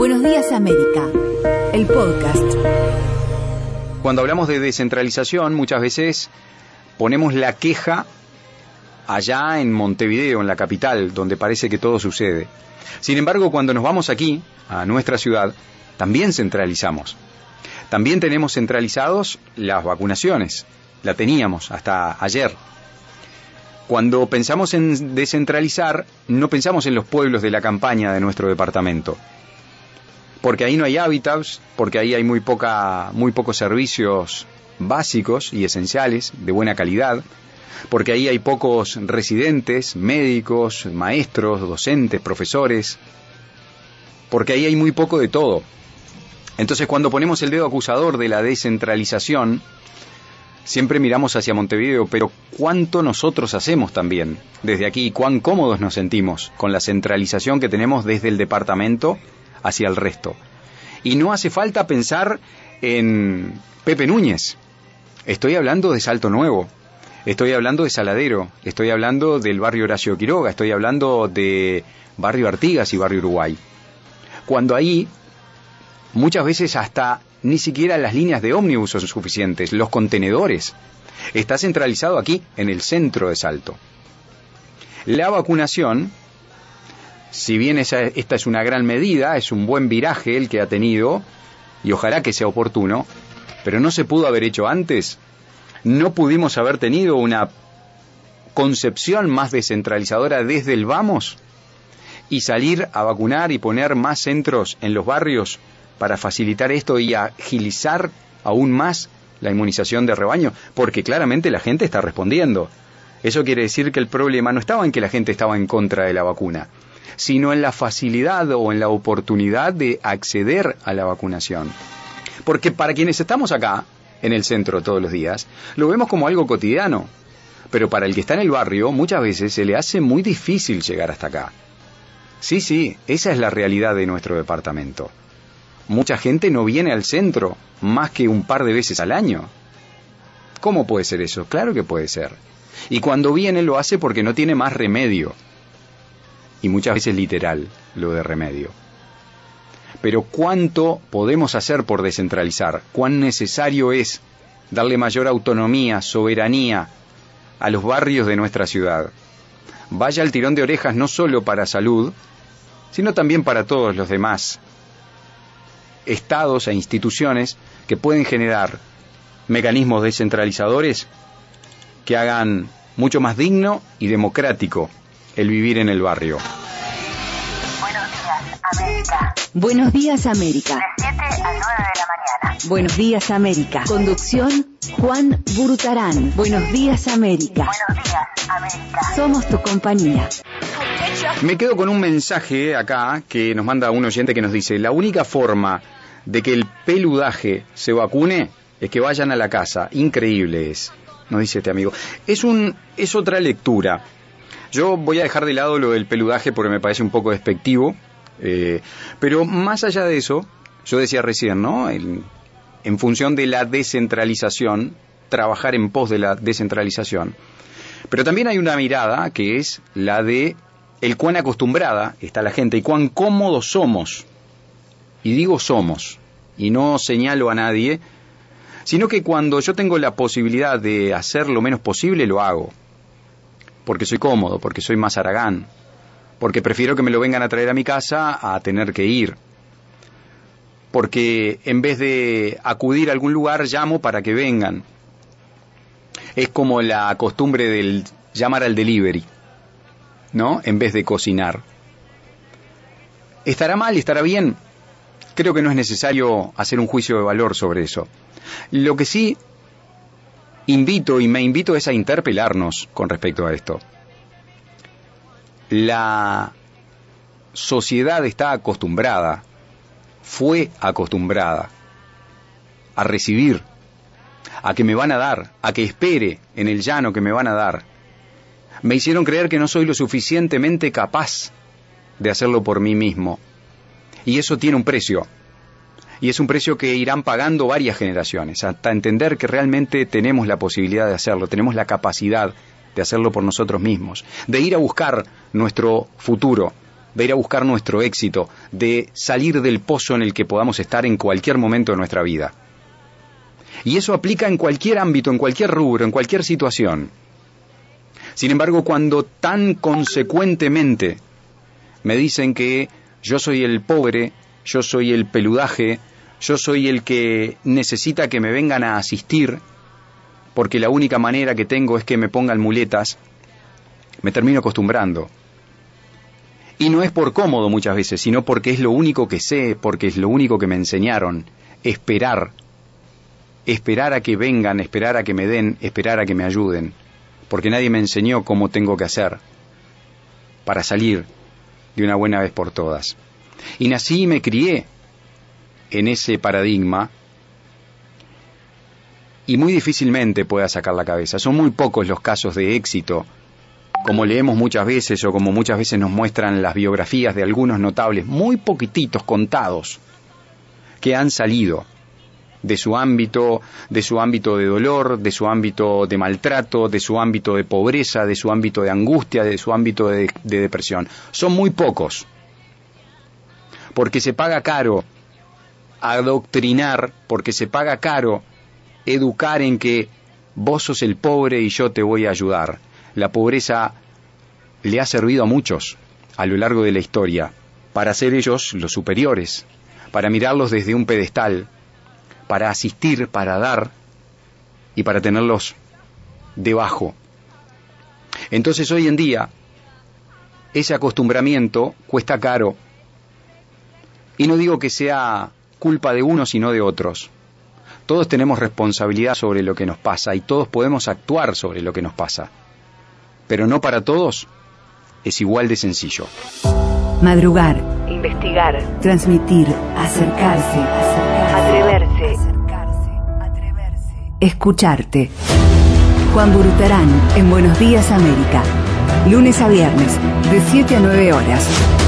Buenos días América, el podcast. Cuando hablamos de descentralización, muchas veces ponemos la queja allá en Montevideo, en la capital, donde parece que todo sucede. Sin embargo, cuando nos vamos aquí, a nuestra ciudad, también centralizamos. También tenemos centralizados las vacunaciones. La teníamos hasta ayer. Cuando pensamos en descentralizar, no pensamos en los pueblos de la campaña de nuestro departamento. Porque ahí no hay hábitats, porque ahí hay muy, poca, muy pocos servicios básicos y esenciales de buena calidad, porque ahí hay pocos residentes, médicos, maestros, docentes, profesores, porque ahí hay muy poco de todo. Entonces cuando ponemos el dedo acusador de la descentralización, siempre miramos hacia Montevideo, pero ¿cuánto nosotros hacemos también desde aquí? ¿Cuán cómodos nos sentimos con la centralización que tenemos desde el departamento hacia el resto? Y no hace falta pensar en Pepe Núñez. Estoy hablando de Salto Nuevo. Estoy hablando de Saladero. Estoy hablando del barrio Horacio Quiroga. Estoy hablando de barrio Artigas y barrio Uruguay. Cuando ahí muchas veces hasta ni siquiera las líneas de ómnibus son suficientes, los contenedores. Está centralizado aquí, en el centro de Salto. La vacunación, si bien esta es una gran medida, es un buen viraje el que ha tenido, y ojalá que sea oportuno, pero no se pudo haber hecho antes, no pudimos haber tenido una concepción más descentralizadora desde el vamos y salir a vacunar y poner más centros en los barrios para facilitar esto y agilizar aún más la inmunización de rebaño, porque claramente la gente está respondiendo. Eso quiere decir que el problema no estaba en que la gente estaba en contra de la vacuna, sino en la facilidad o en la oportunidad de acceder a la vacunación. Porque para quienes estamos acá, en el centro todos los días, lo vemos como algo cotidiano. Pero para el que está en el barrio, muchas veces se le hace muy difícil llegar hasta acá. Sí, sí, esa es la realidad de nuestro departamento. Mucha gente no viene al centro más que un par de veces al año. ¿Cómo puede ser eso? Claro que puede ser. Y cuando viene lo hace porque no tiene más remedio. Y muchas veces literal lo de remedio. Pero ¿cuánto podemos hacer por descentralizar? ¿Cuán necesario es darle mayor autonomía, soberanía a los barrios de nuestra ciudad? Vaya el tirón de orejas no solo para salud, sino también para todos los demás estados e instituciones que pueden generar mecanismos descentralizadores que hagan mucho más digno y democrático el vivir en el barrio. Buenos días, América. Buenos días, América. De 7 a 9 de la mañana. Buenos días, América. Conducción, Juan Burutarán. Buenos días, América. Buenos días, América. Somos tu compañía. Me quedo con un mensaje acá que nos manda un oyente que nos dice, la única forma de que el peludaje se vacune es que vayan a la casa. Increíble es, nos dice este amigo. Es, un, es otra lectura. Yo voy a dejar de lado lo del peludaje porque me parece un poco despectivo, eh, pero más allá de eso, yo decía recién, ¿no? en función de la descentralización, trabajar en pos de la descentralización. Pero también hay una mirada que es la de el cuán acostumbrada está la gente y cuán cómodos somos y digo somos, y no señalo a nadie, sino que cuando yo tengo la posibilidad de hacer lo menos posible, lo hago. Porque soy cómodo, porque soy más aragán, porque prefiero que me lo vengan a traer a mi casa a tener que ir. Porque en vez de acudir a algún lugar, llamo para que vengan. Es como la costumbre del llamar al delivery, ¿no? En vez de cocinar. ¿Estará mal? ¿Estará bien? creo que no es necesario hacer un juicio de valor sobre eso. Lo que sí invito y me invito es a interpelarnos con respecto a esto. La sociedad está acostumbrada, fue acostumbrada a recibir, a que me van a dar, a que espere en el llano que me van a dar. Me hicieron creer que no soy lo suficientemente capaz de hacerlo por mí mismo y eso tiene un precio. Y es un precio que irán pagando varias generaciones, hasta entender que realmente tenemos la posibilidad de hacerlo, tenemos la capacidad de hacerlo por nosotros mismos, de ir a buscar nuestro futuro, de ir a buscar nuestro éxito, de salir del pozo en el que podamos estar en cualquier momento de nuestra vida. Y eso aplica en cualquier ámbito, en cualquier rubro, en cualquier situación. Sin embargo, cuando tan consecuentemente me dicen que yo soy el pobre, yo soy el peludaje, yo soy el que necesita que me vengan a asistir, porque la única manera que tengo es que me pongan muletas, me termino acostumbrando. Y no es por cómodo muchas veces, sino porque es lo único que sé, porque es lo único que me enseñaron, esperar, esperar a que vengan, esperar a que me den, esperar a que me ayuden, porque nadie me enseñó cómo tengo que hacer para salir de una buena vez por todas. Y nací y me crié en ese paradigma y muy difícilmente pueda sacar la cabeza. Son muy pocos los casos de éxito, como leemos muchas veces o como muchas veces nos muestran las biografías de algunos notables, muy poquititos contados, que han salido de su ámbito, de su ámbito de dolor, de su ámbito de maltrato, de su ámbito de pobreza, de su ámbito de angustia, de su ámbito de, de depresión. Son muy pocos. Porque se paga caro adoctrinar, porque se paga caro educar en que vos sos el pobre y yo te voy a ayudar. La pobreza le ha servido a muchos a lo largo de la historia para ser ellos los superiores, para mirarlos desde un pedestal, para asistir, para dar y para tenerlos debajo. Entonces hoy en día ese acostumbramiento cuesta caro y no digo que sea culpa de unos sino de otros. Todos tenemos responsabilidad sobre lo que nos pasa y todos podemos actuar sobre lo que nos pasa. Pero no para todos es igual de sencillo. Madrugar, investigar, transmitir, acercarse, atreverse, escucharte. Juan Burutarán en Buenos Días América. Lunes a viernes, de 7 a 9 horas.